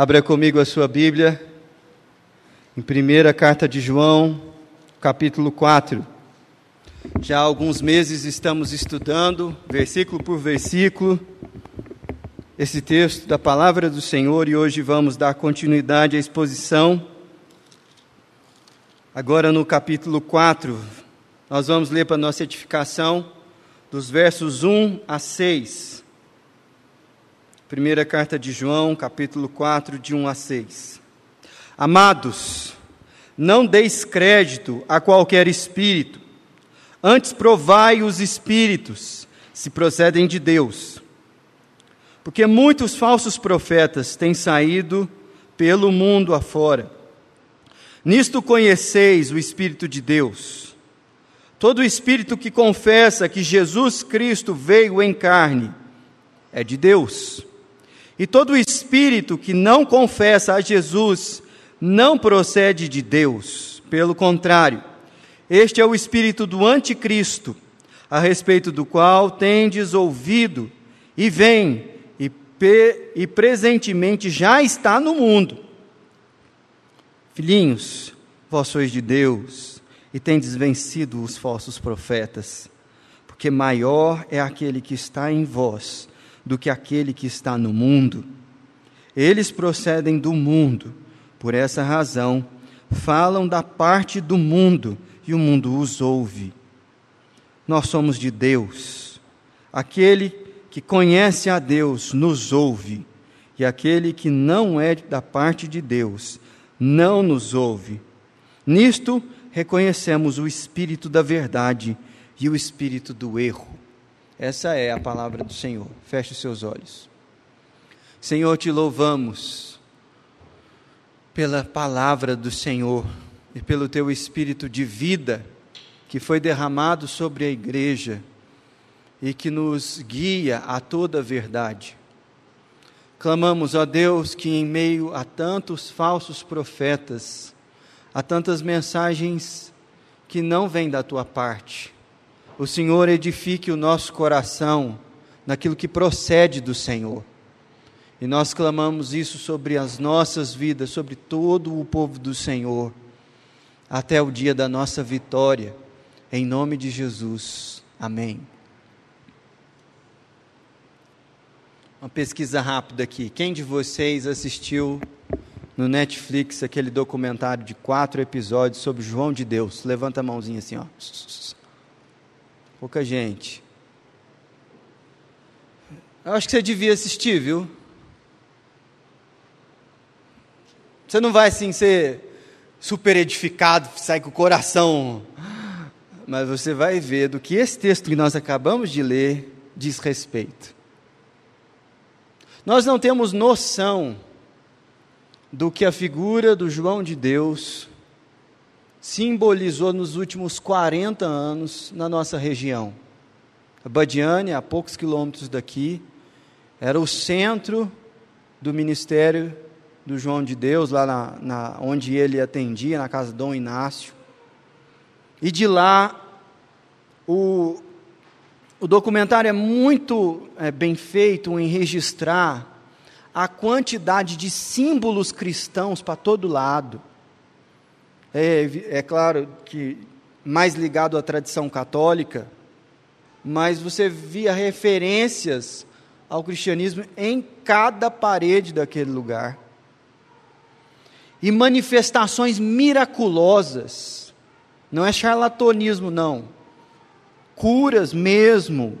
Abra comigo a sua Bíblia, em primeira carta de João, capítulo 4. Já há alguns meses estamos estudando, versículo por versículo, esse texto da palavra do Senhor e hoje vamos dar continuidade à exposição. Agora no capítulo 4, nós vamos ler para nossa edificação dos versos 1 a 6. Primeira carta de João, capítulo 4, de 1 a 6. Amados, não deis crédito a qualquer espírito, antes provai os espíritos, se procedem de Deus. Porque muitos falsos profetas têm saído pelo mundo afora. Nisto conheceis o Espírito de Deus. Todo espírito que confessa que Jesus Cristo veio em carne é de Deus. E todo espírito que não confessa a Jesus não procede de Deus. Pelo contrário, este é o espírito do anticristo, a respeito do qual tendes ouvido e vem e, e presentemente já está no mundo. Filhinhos, vós sois de Deus e tendes vencido os falsos profetas, porque maior é aquele que está em vós do que aquele que está no mundo. Eles procedem do mundo, por essa razão, falam da parte do mundo e o mundo os ouve. Nós somos de Deus. Aquele que conhece a Deus nos ouve, e aquele que não é da parte de Deus não nos ouve. Nisto reconhecemos o espírito da verdade e o espírito do erro. Essa é a palavra do Senhor. Feche os seus olhos. Senhor, te louvamos pela palavra do Senhor e pelo teu espírito de vida que foi derramado sobre a igreja e que nos guia a toda a verdade. Clamamos a Deus que, em meio a tantos falsos profetas, a tantas mensagens que não vêm da tua parte, o Senhor edifique o nosso coração naquilo que procede do Senhor. E nós clamamos isso sobre as nossas vidas, sobre todo o povo do Senhor, até o dia da nossa vitória, em nome de Jesus. Amém. Uma pesquisa rápida aqui. Quem de vocês assistiu no Netflix aquele documentário de quatro episódios sobre João de Deus? Levanta a mãozinha assim, ó. Pouca gente. Eu acho que você devia assistir, viu? Você não vai assim ser super edificado, sair com o coração. Mas você vai ver do que esse texto que nós acabamos de ler diz respeito. Nós não temos noção do que a figura do João de Deus simbolizou nos últimos 40 anos na nossa região. A Badiane, a poucos quilômetros daqui, era o centro do ministério do João de Deus, lá na, na, onde ele atendia, na casa Dom Inácio. E de lá, o, o documentário é muito é, bem feito em registrar a quantidade de símbolos cristãos para todo lado. É, é claro que mais ligado à tradição católica, mas você via referências ao cristianismo em cada parede daquele lugar. E manifestações miraculosas. Não é charlatanismo, não. Curas mesmo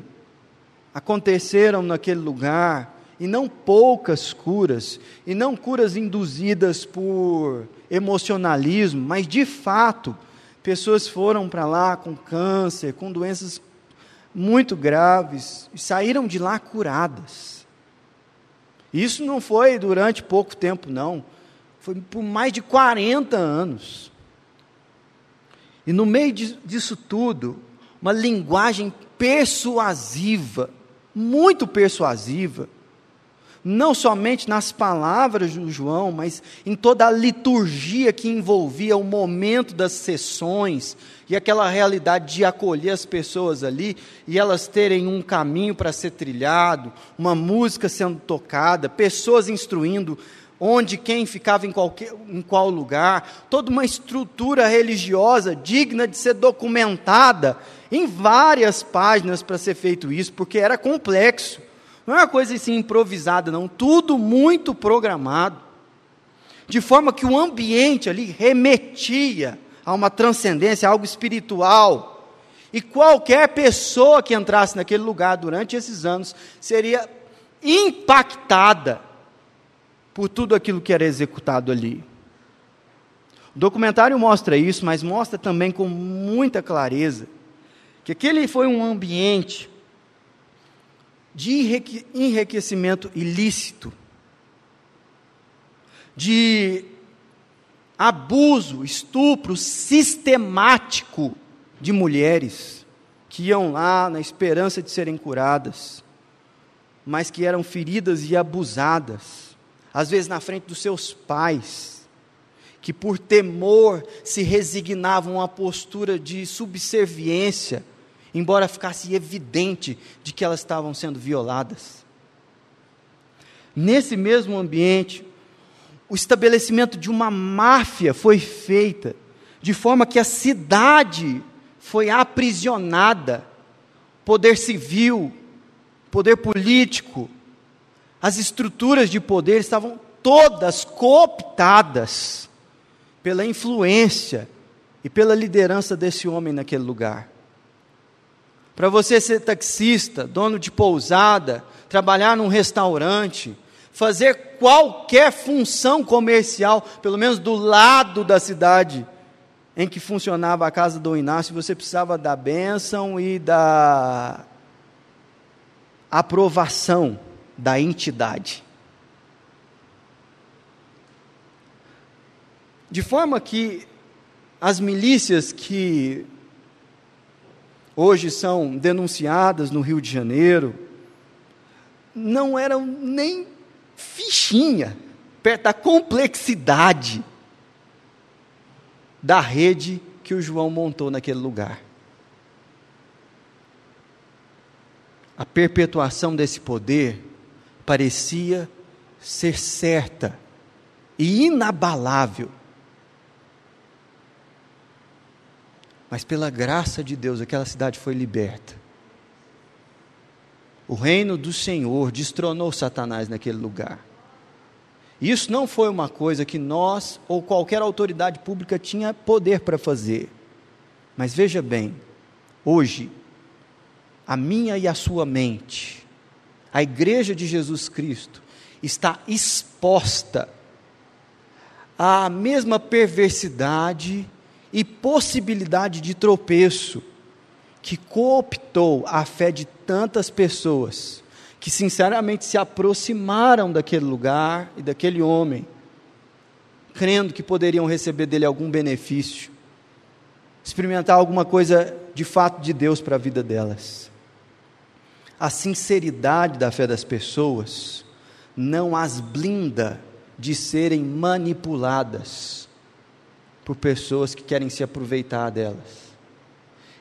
aconteceram naquele lugar e não poucas curas, e não curas induzidas por emocionalismo, mas de fato, pessoas foram para lá com câncer, com doenças muito graves, e saíram de lá curadas. Isso não foi durante pouco tempo, não. Foi por mais de 40 anos. E no meio disso tudo, uma linguagem persuasiva, muito persuasiva, não somente nas palavras de João, mas em toda a liturgia que envolvia o momento das sessões e aquela realidade de acolher as pessoas ali e elas terem um caminho para ser trilhado, uma música sendo tocada, pessoas instruindo, onde quem ficava em, qualquer, em qual lugar, toda uma estrutura religiosa digna de ser documentada em várias páginas para ser feito isso, porque era complexo. Não é uma coisa assim improvisada, não. Tudo muito programado. De forma que o ambiente ali remetia a uma transcendência, a algo espiritual. E qualquer pessoa que entrasse naquele lugar durante esses anos seria impactada por tudo aquilo que era executado ali. O documentário mostra isso, mas mostra também com muita clareza que aquele foi um ambiente de enriquecimento ilícito, de abuso, estupro sistemático de mulheres que iam lá na esperança de serem curadas, mas que eram feridas e abusadas, às vezes na frente dos seus pais, que por temor se resignavam a postura de subserviência embora ficasse evidente de que elas estavam sendo violadas. Nesse mesmo ambiente, o estabelecimento de uma máfia foi feita, de forma que a cidade foi aprisionada, poder civil, poder político, as estruturas de poder estavam todas cooptadas pela influência e pela liderança desse homem naquele lugar. Para você ser taxista, dono de pousada, trabalhar num restaurante, fazer qualquer função comercial, pelo menos do lado da cidade em que funcionava a casa do Inácio, você precisava da bênção e da aprovação da entidade. De forma que as milícias que hoje são denunciadas no Rio de Janeiro, não eram nem fichinha perto da complexidade da rede que o João montou naquele lugar. A perpetuação desse poder parecia ser certa e inabalável. Mas pela graça de Deus, aquela cidade foi liberta. O reino do Senhor destronou Satanás naquele lugar. Isso não foi uma coisa que nós ou qualquer autoridade pública tinha poder para fazer. Mas veja bem, hoje, a minha e a sua mente, a igreja de Jesus Cristo, está exposta à mesma perversidade e possibilidade de tropeço que cooptou a fé de tantas pessoas que sinceramente se aproximaram daquele lugar e daquele homem, crendo que poderiam receber dele algum benefício, experimentar alguma coisa de fato de Deus para a vida delas. A sinceridade da fé das pessoas não as blinda de serem manipuladas por pessoas que querem se aproveitar delas.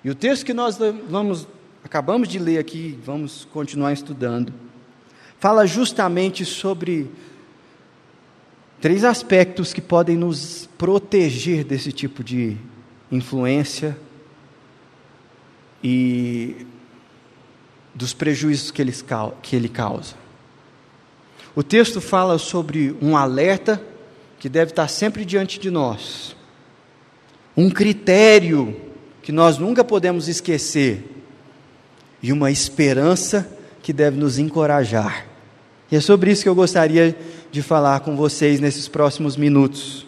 E o texto que nós vamos acabamos de ler aqui, vamos continuar estudando, fala justamente sobre três aspectos que podem nos proteger desse tipo de influência e dos prejuízos que, eles, que ele causa. O texto fala sobre um alerta que deve estar sempre diante de nós um critério que nós nunca podemos esquecer e uma esperança que deve nos encorajar. E é sobre isso que eu gostaria de falar com vocês nesses próximos minutos: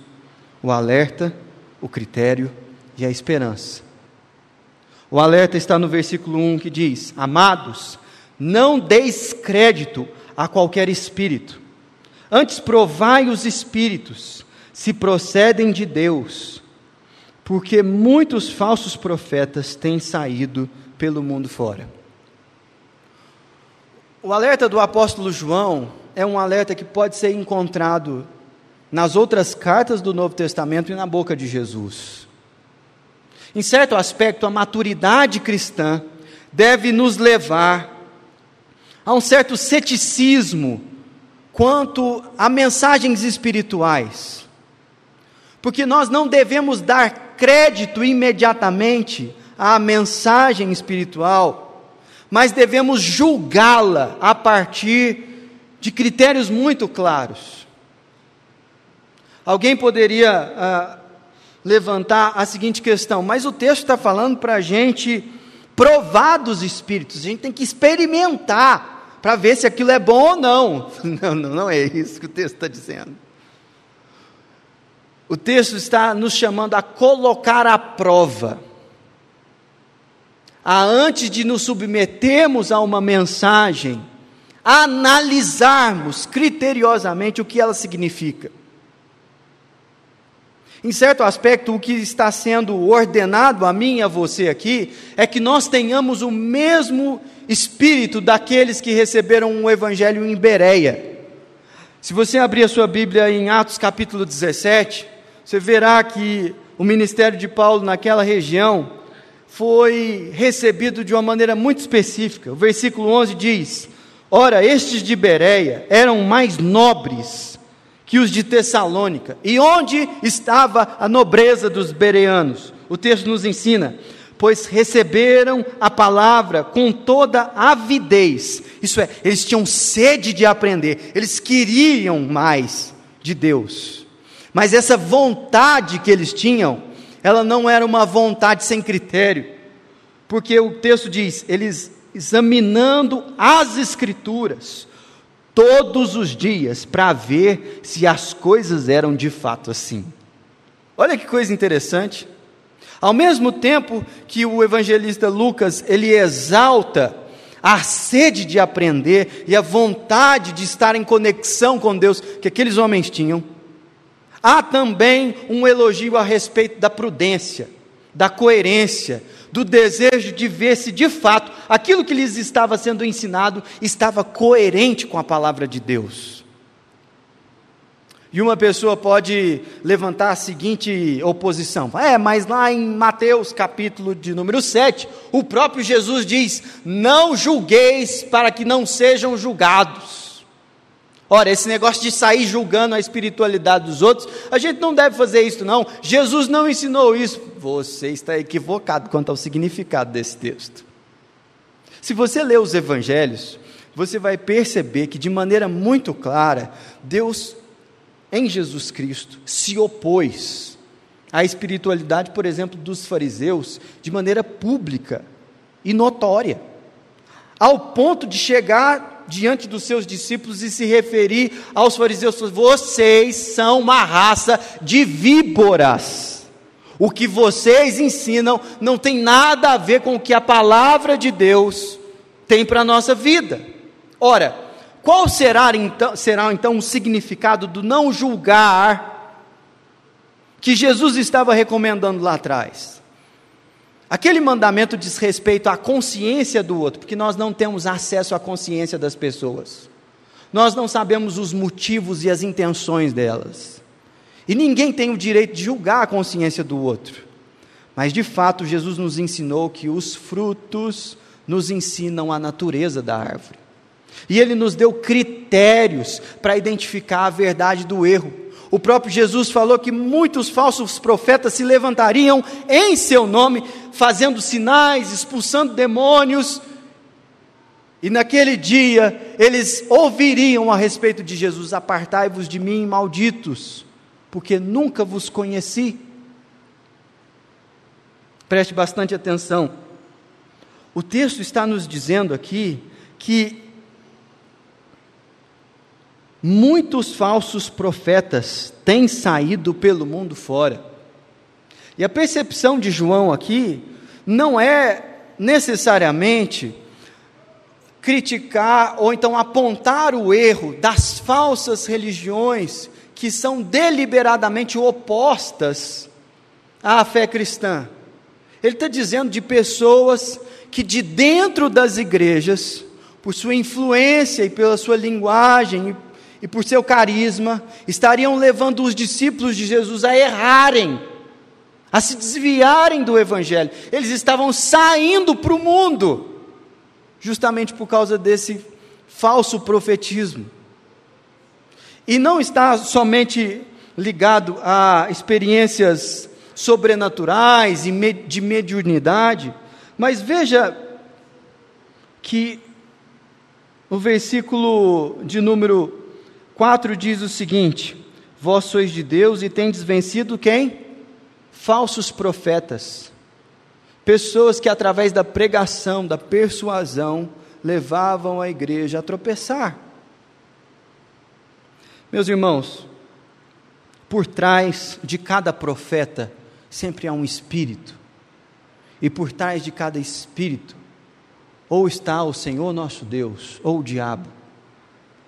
o alerta, o critério e a esperança. O alerta está no versículo 1 que diz: Amados, não deis crédito a qualquer espírito, antes provai os espíritos, se procedem de Deus porque muitos falsos profetas têm saído pelo mundo fora. O alerta do apóstolo João é um alerta que pode ser encontrado nas outras cartas do Novo Testamento e na boca de Jesus. Em certo aspecto, a maturidade cristã deve nos levar a um certo ceticismo quanto a mensagens espirituais. Porque nós não devemos dar crédito imediatamente à mensagem espiritual, mas devemos julgá-la a partir de critérios muito claros. Alguém poderia ah, levantar a seguinte questão, mas o texto está falando para a gente provar dos espíritos, a gente tem que experimentar para ver se aquilo é bom ou não. Não, não, não é isso que o texto está dizendo. O texto está nos chamando a colocar à prova, a antes de nos submetermos a uma mensagem, analisarmos criteriosamente o que ela significa. Em certo aspecto, o que está sendo ordenado a mim e a você aqui é que nós tenhamos o mesmo espírito daqueles que receberam o evangelho em Bereia. Se você abrir a sua Bíblia em Atos capítulo 17, você verá que o ministério de Paulo naquela região foi recebido de uma maneira muito específica. O versículo 11 diz: Ora, estes de Bereia eram mais nobres que os de Tessalônica. E onde estava a nobreza dos bereanos? O texto nos ensina: pois receberam a palavra com toda avidez. Isso é, eles tinham sede de aprender, eles queriam mais de Deus. Mas essa vontade que eles tinham, ela não era uma vontade sem critério. Porque o texto diz: eles examinando as escrituras, todos os dias para ver se as coisas eram de fato assim. Olha que coisa interessante. Ao mesmo tempo que o evangelista Lucas ele exalta a sede de aprender e a vontade de estar em conexão com Deus que aqueles homens tinham, há também um elogio a respeito da prudência, da coerência, do desejo de ver se de fato aquilo que lhes estava sendo ensinado estava coerente com a palavra de Deus. E uma pessoa pode levantar a seguinte oposição: é, mas lá em Mateus capítulo de número 7, o próprio Jesus diz: Não julgueis para que não sejam julgados. Ora, esse negócio de sair julgando a espiritualidade dos outros, a gente não deve fazer isso, não. Jesus não ensinou isso. Você está equivocado quanto ao significado desse texto. Se você ler os evangelhos, você vai perceber que, de maneira muito clara, Deus, em Jesus Cristo, se opôs à espiritualidade, por exemplo, dos fariseus, de maneira pública e notória, ao ponto de chegar diante dos seus discípulos e se referir aos fariseus: vocês são uma raça de víboras. O que vocês ensinam não tem nada a ver com o que a palavra de Deus tem para a nossa vida. Ora, qual será então, será então o significado do não julgar que Jesus estava recomendando lá atrás? Aquele mandamento diz respeito à consciência do outro, porque nós não temos acesso à consciência das pessoas. Nós não sabemos os motivos e as intenções delas. E ninguém tem o direito de julgar a consciência do outro. Mas de fato, Jesus nos ensinou que os frutos nos ensinam a natureza da árvore. E ele nos deu critérios para identificar a verdade do erro. O próprio Jesus falou que muitos falsos profetas se levantariam em seu nome, fazendo sinais, expulsando demônios. E naquele dia eles ouviriam a respeito de Jesus: Apartai-vos de mim, malditos, porque nunca vos conheci. Preste bastante atenção. O texto está nos dizendo aqui que muitos falsos profetas têm saído pelo mundo fora. E a percepção de João aqui não é necessariamente criticar ou então apontar o erro das falsas religiões que são deliberadamente opostas à fé cristã. Ele está dizendo de pessoas que de dentro das igrejas, por sua influência e pela sua linguagem e por seu carisma, estariam levando os discípulos de Jesus a errarem, a se desviarem do Evangelho. Eles estavam saindo para o mundo, justamente por causa desse falso profetismo. E não está somente ligado a experiências sobrenaturais e de mediunidade, mas veja que o versículo de número 4 diz o seguinte: Vós sois de Deus e tendes vencido quem? Falsos profetas. Pessoas que, através da pregação, da persuasão, levavam a igreja a tropeçar. Meus irmãos, por trás de cada profeta sempre há um espírito, e por trás de cada espírito, ou está o Senhor nosso Deus, ou o diabo,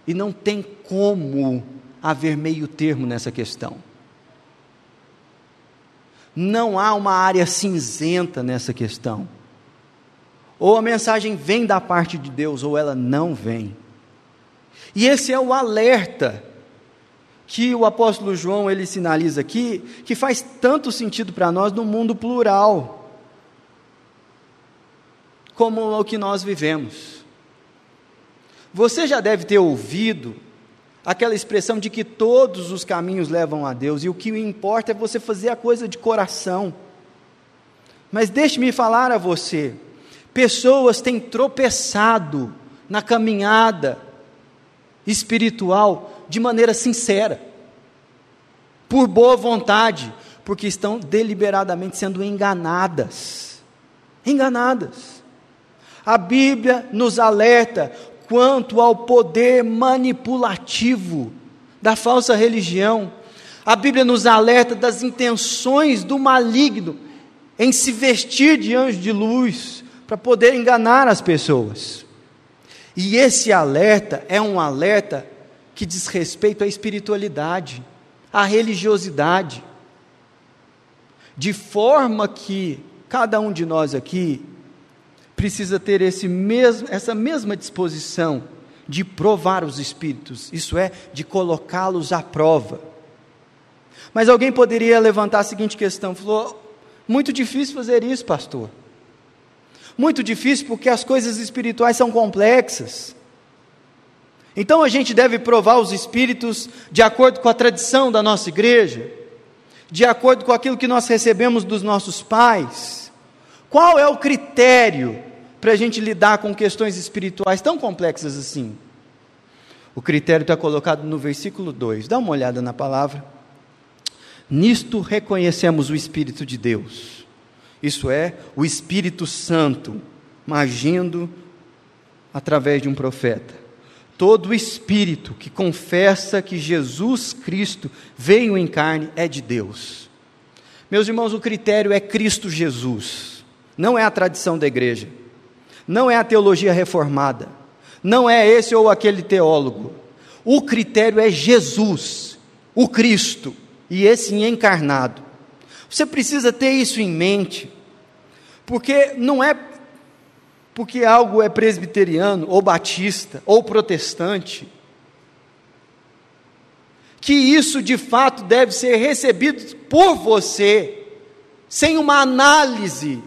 e não tem como haver meio termo nessa questão. Não há uma área cinzenta nessa questão. Ou a mensagem vem da parte de Deus, ou ela não vem. E esse é o alerta que o apóstolo João ele sinaliza aqui, que faz tanto sentido para nós no mundo plural, como o que nós vivemos. Você já deve ter ouvido aquela expressão de que todos os caminhos levam a Deus e o que importa é você fazer a coisa de coração. Mas deixe-me falar a você: pessoas têm tropeçado na caminhada espiritual de maneira sincera, por boa vontade, porque estão deliberadamente sendo enganadas. Enganadas. A Bíblia nos alerta quanto ao poder manipulativo da falsa religião. A Bíblia nos alerta das intenções do maligno em se vestir de anjo de luz para poder enganar as pessoas. E esse alerta é um alerta que diz respeito à espiritualidade, à religiosidade, de forma que cada um de nós aqui precisa ter esse mesmo, essa mesma disposição de provar os espíritos, isso é, de colocá-los à prova. Mas alguém poderia levantar a seguinte questão: falou, muito difícil fazer isso, pastor. Muito difícil porque as coisas espirituais são complexas. Então a gente deve provar os espíritos de acordo com a tradição da nossa igreja, de acordo com aquilo que nós recebemos dos nossos pais. Qual é o critério para a gente lidar com questões espirituais tão complexas assim? O critério está colocado no versículo 2. Dá uma olhada na palavra. Nisto reconhecemos o Espírito de Deus, isso é, o Espírito Santo, agindo através de um profeta Todo espírito que confessa que Jesus Cristo veio em carne é de Deus. Meus irmãos, o critério é Cristo Jesus, não é a tradição da igreja, não é a teologia reformada, não é esse ou aquele teólogo. O critério é Jesus, o Cristo, e esse encarnado. Você precisa ter isso em mente, porque não é porque algo é presbiteriano, ou batista, ou protestante, que isso de fato deve ser recebido por você, sem uma análise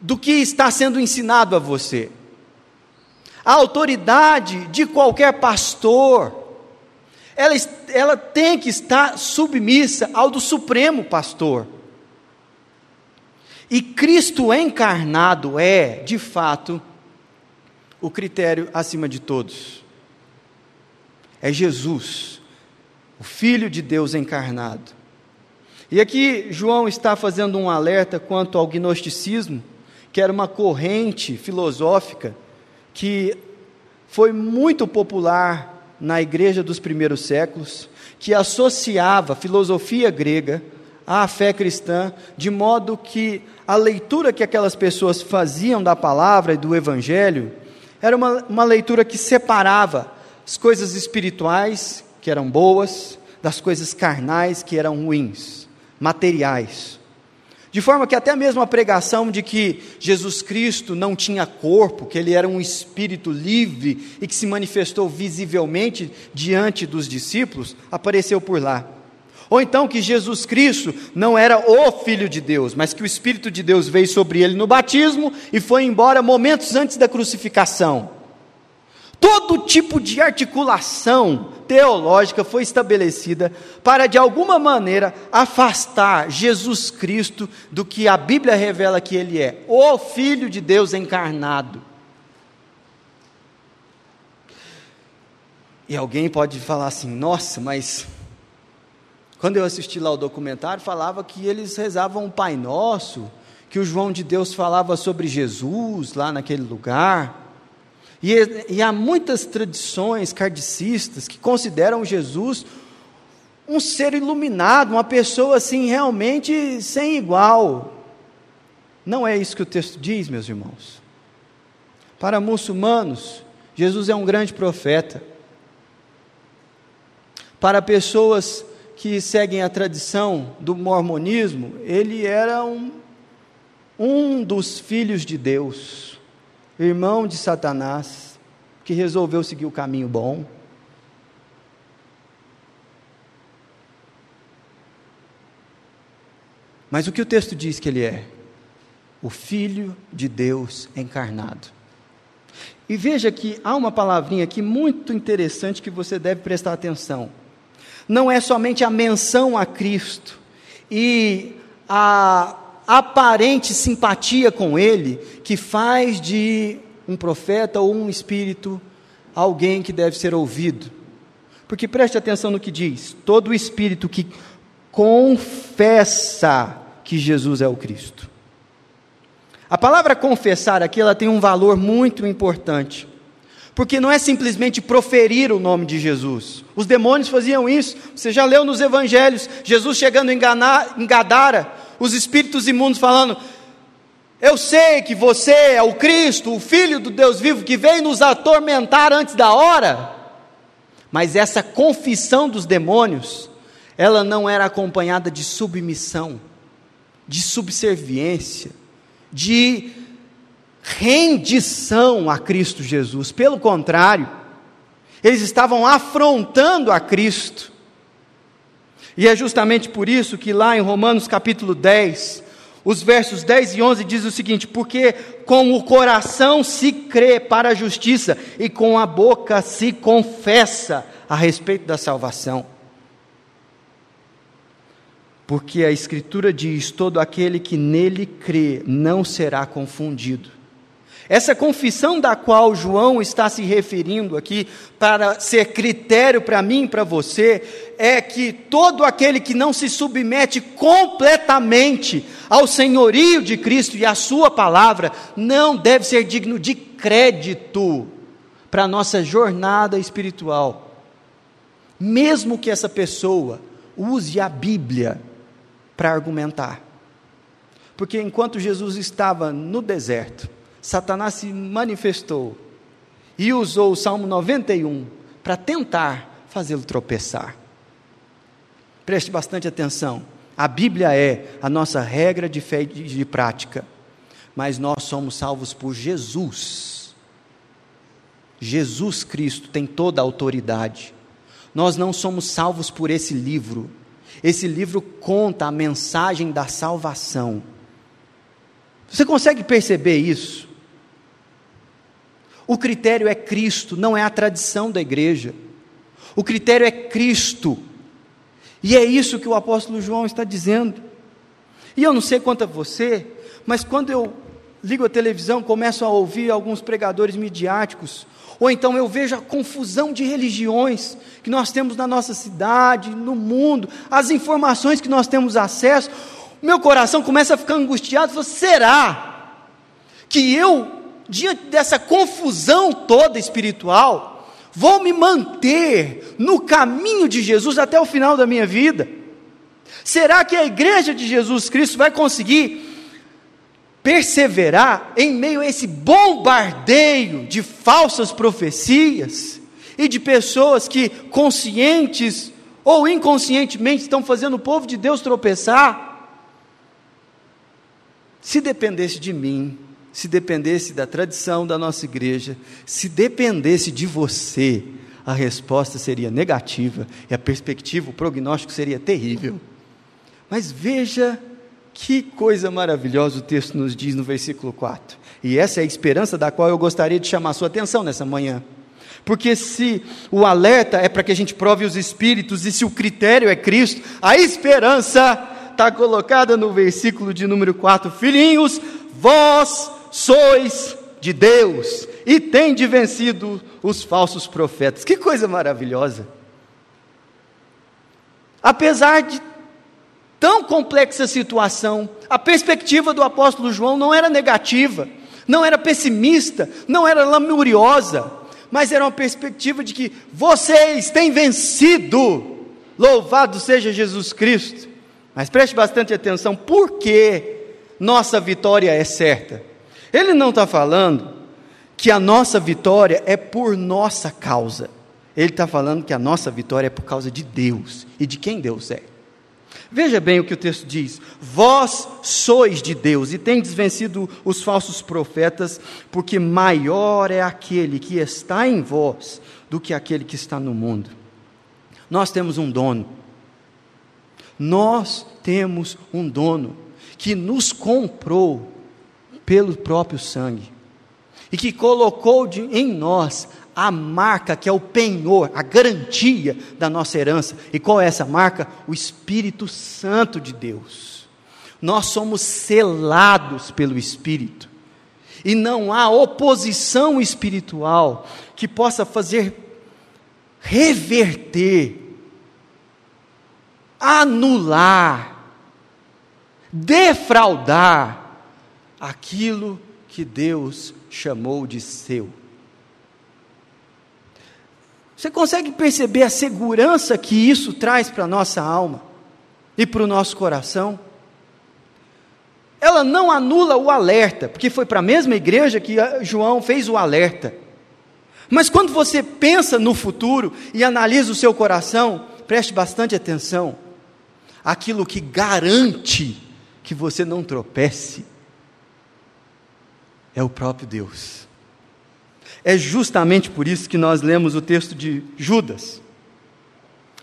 do que está sendo ensinado a você. A autoridade de qualquer pastor, ela, ela tem que estar submissa ao do Supremo Pastor. E Cristo encarnado é, de fato, o critério acima de todos. É Jesus, o Filho de Deus encarnado. E aqui João está fazendo um alerta quanto ao gnosticismo, que era uma corrente filosófica que foi muito popular na igreja dos primeiros séculos, que associava filosofia grega à fé cristã, de modo que a leitura que aquelas pessoas faziam da palavra e do evangelho era uma, uma leitura que separava as coisas espirituais, que eram boas, das coisas carnais, que eram ruins, materiais. De forma que até mesmo a pregação de que Jesus Cristo não tinha corpo, que ele era um espírito livre e que se manifestou visivelmente diante dos discípulos, apareceu por lá. Ou então que Jesus Cristo não era o Filho de Deus, mas que o Espírito de Deus veio sobre ele no batismo e foi embora momentos antes da crucificação. Todo tipo de articulação teológica foi estabelecida para, de alguma maneira, afastar Jesus Cristo do que a Bíblia revela que ele é, o Filho de Deus encarnado. E alguém pode falar assim: nossa, mas quando eu assisti lá o documentário, falava que eles rezavam o Pai Nosso, que o João de Deus falava sobre Jesus lá naquele lugar. E, e há muitas tradições kardecistas que consideram Jesus um ser iluminado, uma pessoa assim realmente sem igual. Não é isso que o texto diz, meus irmãos. Para muçulmanos, Jesus é um grande profeta. Para pessoas que seguem a tradição do mormonismo, ele era um, um dos filhos de Deus irmão de Satanás, que resolveu seguir o caminho bom. Mas o que o texto diz que ele é? O Filho de Deus encarnado. E veja que há uma palavrinha aqui muito interessante que você deve prestar atenção. Não é somente a menção a Cristo e a aparente simpatia com ele que faz de um profeta ou um espírito alguém que deve ser ouvido. Porque preste atenção no que diz: todo espírito que confessa que Jesus é o Cristo. A palavra confessar aqui ela tem um valor muito importante. Porque não é simplesmente proferir o nome de Jesus. Os demônios faziam isso. Você já leu nos evangelhos, Jesus chegando em, Gadara, os espíritos imundos falando: Eu sei que você é o Cristo, o Filho do Deus vivo, que veio nos atormentar antes da hora. Mas essa confissão dos demônios, ela não era acompanhada de submissão, de subserviência, de rendição a Cristo Jesus. Pelo contrário, eles estavam afrontando a Cristo e é justamente por isso que lá em Romanos capítulo 10, os versos 10 e 11 diz o seguinte: Porque com o coração se crê para a justiça e com a boca se confessa a respeito da salvação. Porque a Escritura diz: todo aquele que nele crê não será confundido. Essa confissão da qual João está se referindo aqui, para ser critério para mim e para você, é que todo aquele que não se submete completamente ao senhorio de Cristo e à Sua palavra, não deve ser digno de crédito para a nossa jornada espiritual. Mesmo que essa pessoa use a Bíblia para argumentar. Porque enquanto Jesus estava no deserto, Satanás se manifestou e usou o Salmo 91 para tentar fazê-lo tropeçar. Preste bastante atenção. A Bíblia é a nossa regra de fé e de prática, mas nós somos salvos por Jesus. Jesus Cristo tem toda a autoridade. Nós não somos salvos por esse livro. Esse livro conta a mensagem da salvação. Você consegue perceber isso? O critério é Cristo, não é a tradição da igreja. O critério é Cristo. E é isso que o apóstolo João está dizendo. E eu não sei quanto a você, mas quando eu ligo a televisão, começo a ouvir alguns pregadores midiáticos, ou então eu vejo a confusão de religiões que nós temos na nossa cidade, no mundo, as informações que nós temos acesso, meu coração começa a ficar angustiado, falo, será que eu diante dessa confusão toda espiritual, vou me manter no caminho de Jesus até o final da minha vida? Será que a igreja de Jesus Cristo vai conseguir perseverar em meio a esse bombardeio de falsas profecias e de pessoas que conscientes ou inconscientemente estão fazendo o povo de Deus tropeçar? Se dependesse de mim, se dependesse da tradição da nossa igreja, se dependesse de você, a resposta seria negativa e a perspectiva, o prognóstico seria terrível. Mas veja que coisa maravilhosa o texto nos diz no versículo 4. E essa é a esperança da qual eu gostaria de chamar a sua atenção nessa manhã. Porque se o alerta é para que a gente prove os espíritos e se o critério é Cristo, a esperança está colocada no versículo de número 4: Filhinhos, vós sois de Deus e tende vencido os falsos profetas. Que coisa maravilhosa! Apesar de tão complexa situação, a perspectiva do apóstolo João não era negativa, não era pessimista, não era lamuriosa, mas era uma perspectiva de que vocês têm vencido. Louvado seja Jesus Cristo. Mas preste bastante atenção, por que nossa vitória é certa? Ele não está falando que a nossa vitória é por nossa causa. Ele está falando que a nossa vitória é por causa de Deus e de quem Deus é. Veja bem o que o texto diz: Vós sois de Deus e tendes vencido os falsos profetas, porque maior é aquele que está em vós do que aquele que está no mundo. Nós temos um dono. Nós temos um dono que nos comprou pelo próprio sangue e que colocou de, em nós a marca que é o penhor, a garantia da nossa herança. E qual é essa marca? O Espírito Santo de Deus. Nós somos selados pelo Espírito. E não há oposição espiritual que possa fazer reverter, anular, defraudar aquilo que Deus chamou de seu. Você consegue perceber a segurança que isso traz para a nossa alma e para o nosso coração? Ela não anula o alerta, porque foi para a mesma igreja que João fez o alerta. Mas quando você pensa no futuro e analisa o seu coração, preste bastante atenção. Aquilo que garante que você não tropece é o próprio Deus. É justamente por isso que nós lemos o texto de Judas.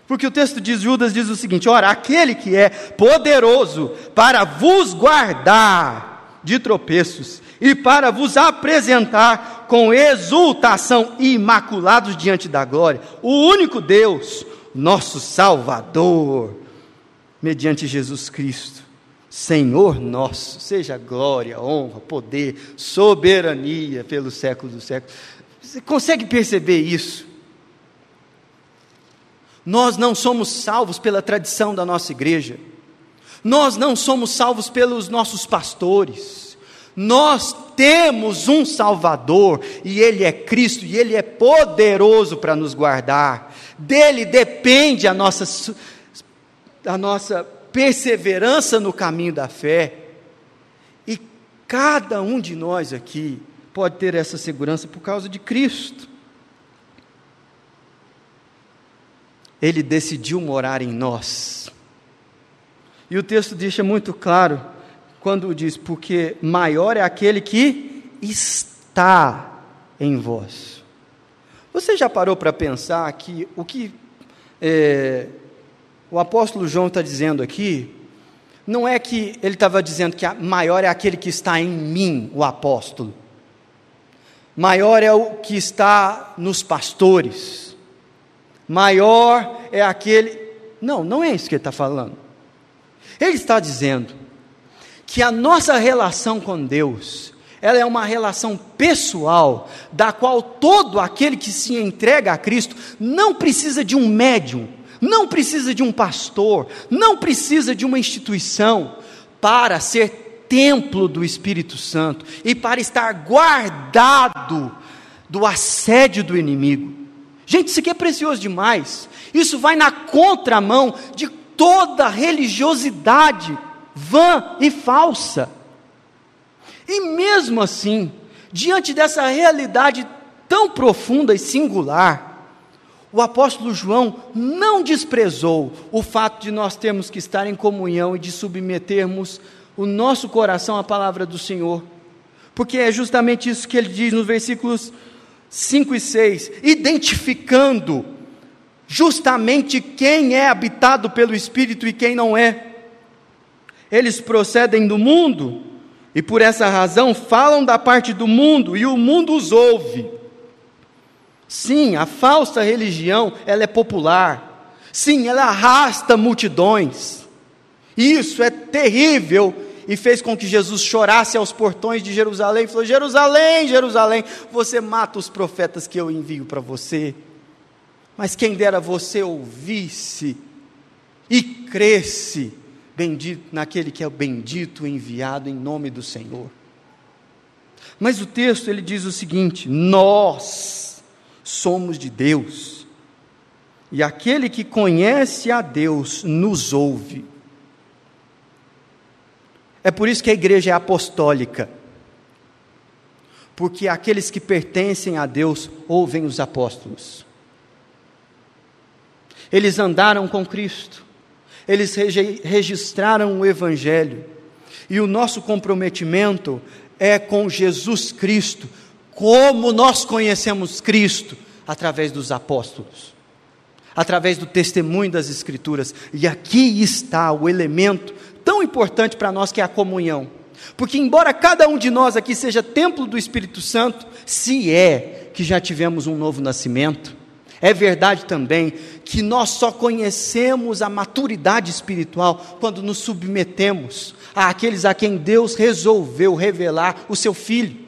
Porque o texto de Judas diz o seguinte: ora, aquele que é poderoso para vos guardar de tropeços e para vos apresentar com exultação imaculados diante da glória, o único Deus, nosso Salvador, mediante Jesus Cristo, Senhor nosso, seja glória, honra, poder, soberania pelos séculos dos séculos. Você consegue perceber isso? Nós não somos salvos pela tradição da nossa igreja, nós não somos salvos pelos nossos pastores, nós temos um Salvador, e Ele é Cristo, e Ele é poderoso para nos guardar, dele depende a nossa, a nossa perseverança no caminho da fé. E cada um de nós aqui pode ter essa segurança por causa de Cristo. Ele decidiu morar em nós. E o texto deixa muito claro quando diz: Porque maior é aquele que está em vós. Você já parou para pensar que o que é, o apóstolo João está dizendo aqui, não é que ele estava dizendo que maior é aquele que está em mim, o apóstolo. Maior é o que está nos pastores. Maior é aquele. Não, não é isso que ele está falando. Ele está dizendo que a nossa relação com Deus, ela é uma relação pessoal, da qual todo aquele que se entrega a Cristo não precisa de um médium, não precisa de um pastor, não precisa de uma instituição para ser templo do Espírito Santo e para estar guardado do assédio do inimigo. Gente, isso aqui é precioso demais. Isso vai na contramão de toda religiosidade vã e falsa. E mesmo assim, diante dessa realidade tão profunda e singular, o apóstolo João não desprezou o fato de nós termos que estar em comunhão e de submetermos o nosso coração à palavra do Senhor, porque é justamente isso que ele diz nos versículos 5 e 6, identificando justamente quem é habitado pelo Espírito e quem não é. Eles procedem do mundo e por essa razão falam da parte do mundo e o mundo os ouve. Sim, a falsa religião, ela é popular. Sim, ela arrasta multidões. Isso é terrível e fez com que Jesus chorasse aos portões de Jerusalém e falou: Jerusalém, Jerusalém, você mata os profetas que eu envio para você. Mas quem dera você ouvisse e cresce bendito naquele que é o bendito enviado em nome do Senhor. Mas o texto ele diz o seguinte: nós somos de Deus. E aquele que conhece a Deus nos ouve. É por isso que a igreja é apostólica. Porque aqueles que pertencem a Deus ouvem os apóstolos. Eles andaram com Cristo, eles registraram o Evangelho, e o nosso comprometimento é com Jesus Cristo, como nós conhecemos Cristo através dos apóstolos, através do testemunho das Escrituras, e aqui está o elemento tão importante para nós que é a comunhão. Porque, embora cada um de nós aqui seja templo do Espírito Santo, se é que já tivemos um novo nascimento, é verdade também que nós só conhecemos a maturidade espiritual quando nos submetemos àqueles a quem Deus resolveu revelar o seu Filho.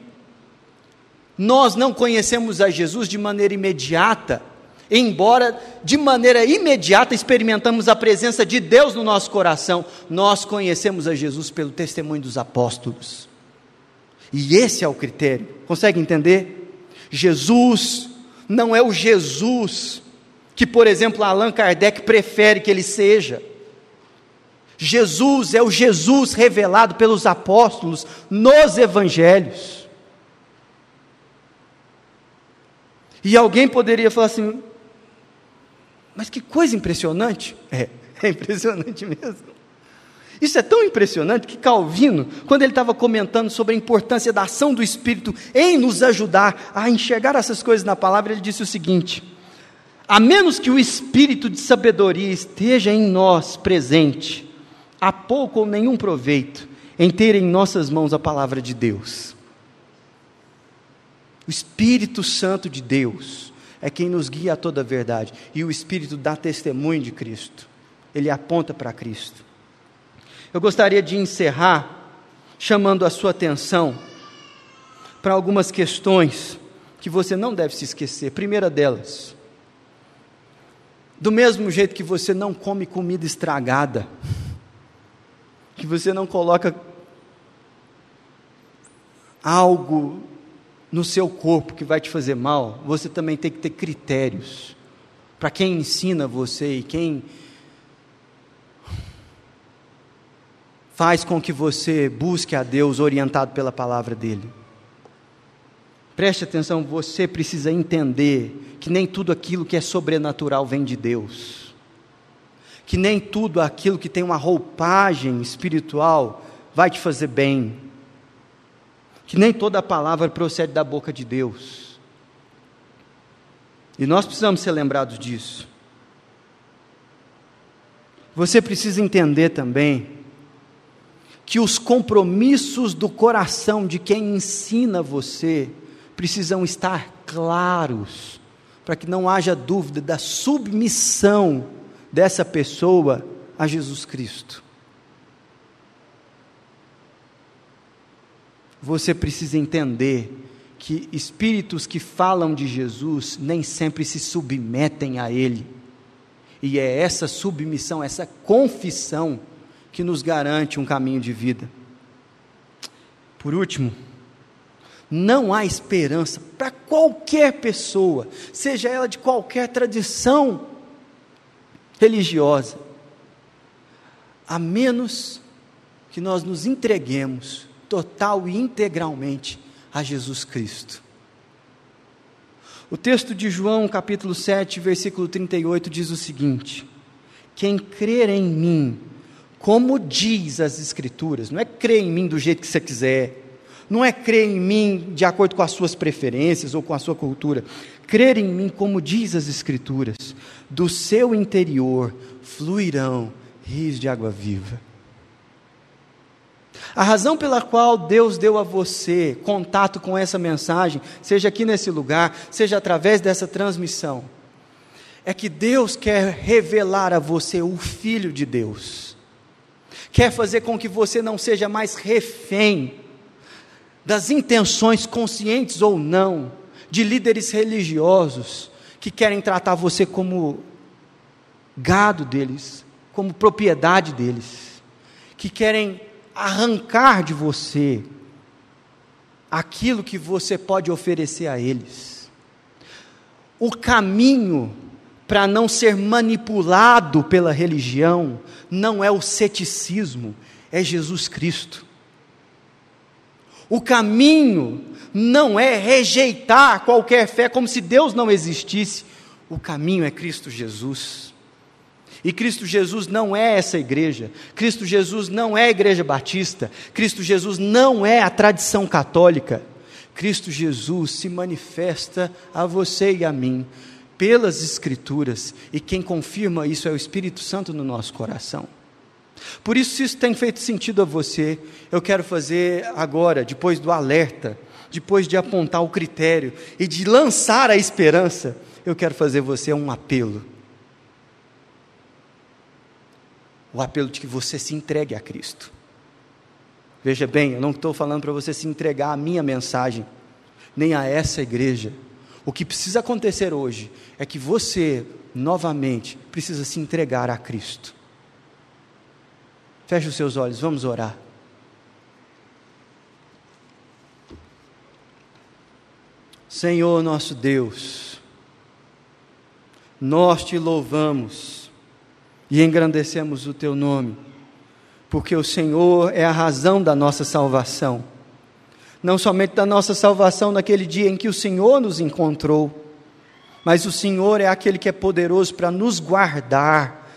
Nós não conhecemos a Jesus de maneira imediata, embora de maneira imediata experimentamos a presença de Deus no nosso coração, nós conhecemos a Jesus pelo testemunho dos apóstolos. E esse é o critério. Consegue entender? Jesus não é o Jesus que, por exemplo, Allan Kardec prefere que ele seja. Jesus é o Jesus revelado pelos apóstolos nos evangelhos. E alguém poderia falar assim: mas que coisa impressionante! É, é impressionante mesmo. Isso é tão impressionante que Calvino, quando ele estava comentando sobre a importância da ação do Espírito em nos ajudar a enxergar essas coisas na palavra, ele disse o seguinte: a menos que o Espírito de sabedoria esteja em nós presente, há pouco ou nenhum proveito em ter em nossas mãos a palavra de Deus. O Espírito Santo de Deus é quem nos guia a toda a verdade, e o Espírito dá testemunho de Cristo, ele aponta para Cristo. Eu gostaria de encerrar chamando a sua atenção para algumas questões que você não deve se esquecer. Primeira delas, do mesmo jeito que você não come comida estragada, que você não coloca algo no seu corpo que vai te fazer mal, você também tem que ter critérios para quem ensina você e quem faz com que você busque a Deus orientado pela palavra dele. Preste atenção, você precisa entender que nem tudo aquilo que é sobrenatural vem de Deus. Que nem tudo aquilo que tem uma roupagem espiritual vai te fazer bem. Que nem toda palavra procede da boca de Deus. E nós precisamos ser lembrados disso. Você precisa entender também que os compromissos do coração de quem ensina você precisam estar claros, para que não haja dúvida da submissão dessa pessoa a Jesus Cristo. Você precisa entender que espíritos que falam de Jesus nem sempre se submetem a Ele. E é essa submissão, essa confissão, que nos garante um caminho de vida. Por último, não há esperança para qualquer pessoa, seja ela de qualquer tradição religiosa, a menos que nós nos entreguemos total e integralmente a Jesus Cristo. O texto de João, capítulo 7, versículo 38 diz o seguinte: Quem crer em mim, como diz as Escrituras, não é crer em mim do jeito que você quiser, não é crer em mim de acordo com as suas preferências ou com a sua cultura, crer em mim como diz as Escrituras, do seu interior fluirão rios de água viva. A razão pela qual Deus deu a você contato com essa mensagem, seja aqui nesse lugar, seja através dessa transmissão, é que Deus quer revelar a você o Filho de Deus, quer fazer com que você não seja mais refém das intenções, conscientes ou não, de líderes religiosos que querem tratar você como gado deles, como propriedade deles, que querem arrancar de você aquilo que você pode oferecer a eles. O caminho para não ser manipulado pela religião não é o ceticismo, é Jesus Cristo. O caminho não é rejeitar qualquer fé como se Deus não existisse. O caminho é Cristo Jesus. E Cristo Jesus não é essa igreja. Cristo Jesus não é a igreja batista. Cristo Jesus não é a tradição católica. Cristo Jesus se manifesta a você e a mim pelas Escrituras, e quem confirma isso é o Espírito Santo no nosso coração. Por isso, se isso tem feito sentido a você, eu quero fazer agora, depois do alerta, depois de apontar o critério e de lançar a esperança, eu quero fazer você um apelo. O apelo de que você se entregue a Cristo. Veja bem, eu não estou falando para você se entregar à minha mensagem, nem a essa igreja. O que precisa acontecer hoje é que você, novamente, precisa se entregar a Cristo. Feche os seus olhos, vamos orar. Senhor nosso Deus, nós te louvamos e engrandecemos o teu nome, porque o Senhor é a razão da nossa salvação não somente da nossa salvação naquele dia em que o Senhor nos encontrou, mas o Senhor é aquele que é poderoso para nos guardar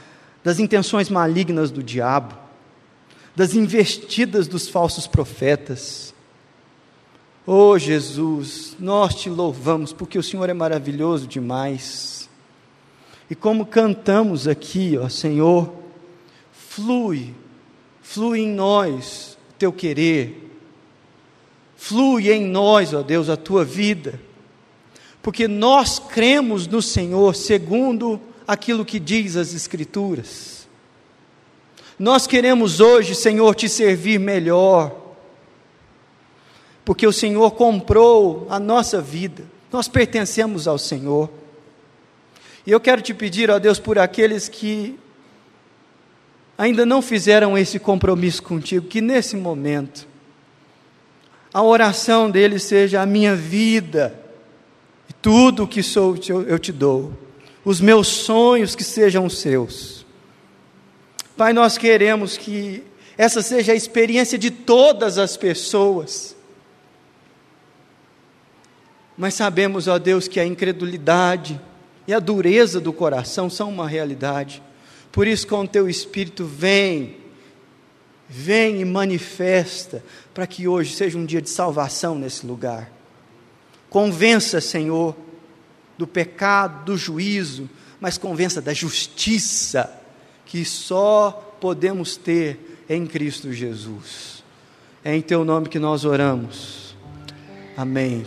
das intenções malignas do diabo, das investidas dos falsos profetas. Oh Jesus, nós te louvamos porque o Senhor é maravilhoso demais. E como cantamos aqui, ó Senhor, flui, flui em nós o teu querer, Flui em nós, ó Deus, a tua vida, porque nós cremos no Senhor segundo aquilo que diz as Escrituras. Nós queremos hoje, Senhor, te servir melhor, porque o Senhor comprou a nossa vida, nós pertencemos ao Senhor. E eu quero te pedir, ó Deus, por aqueles que ainda não fizeram esse compromisso contigo, que nesse momento, a oração dele seja a minha vida, tudo o que sou eu te dou, os meus sonhos que sejam seus. Pai, nós queremos que essa seja a experiência de todas as pessoas. Mas sabemos, ó Deus, que a incredulidade e a dureza do coração são uma realidade. Por isso, com o teu Espírito, vem Vem e manifesta para que hoje seja um dia de salvação nesse lugar. Convença, Senhor, do pecado, do juízo, mas convença da justiça que só podemos ter em Cristo Jesus. É em teu nome que nós oramos. Amém.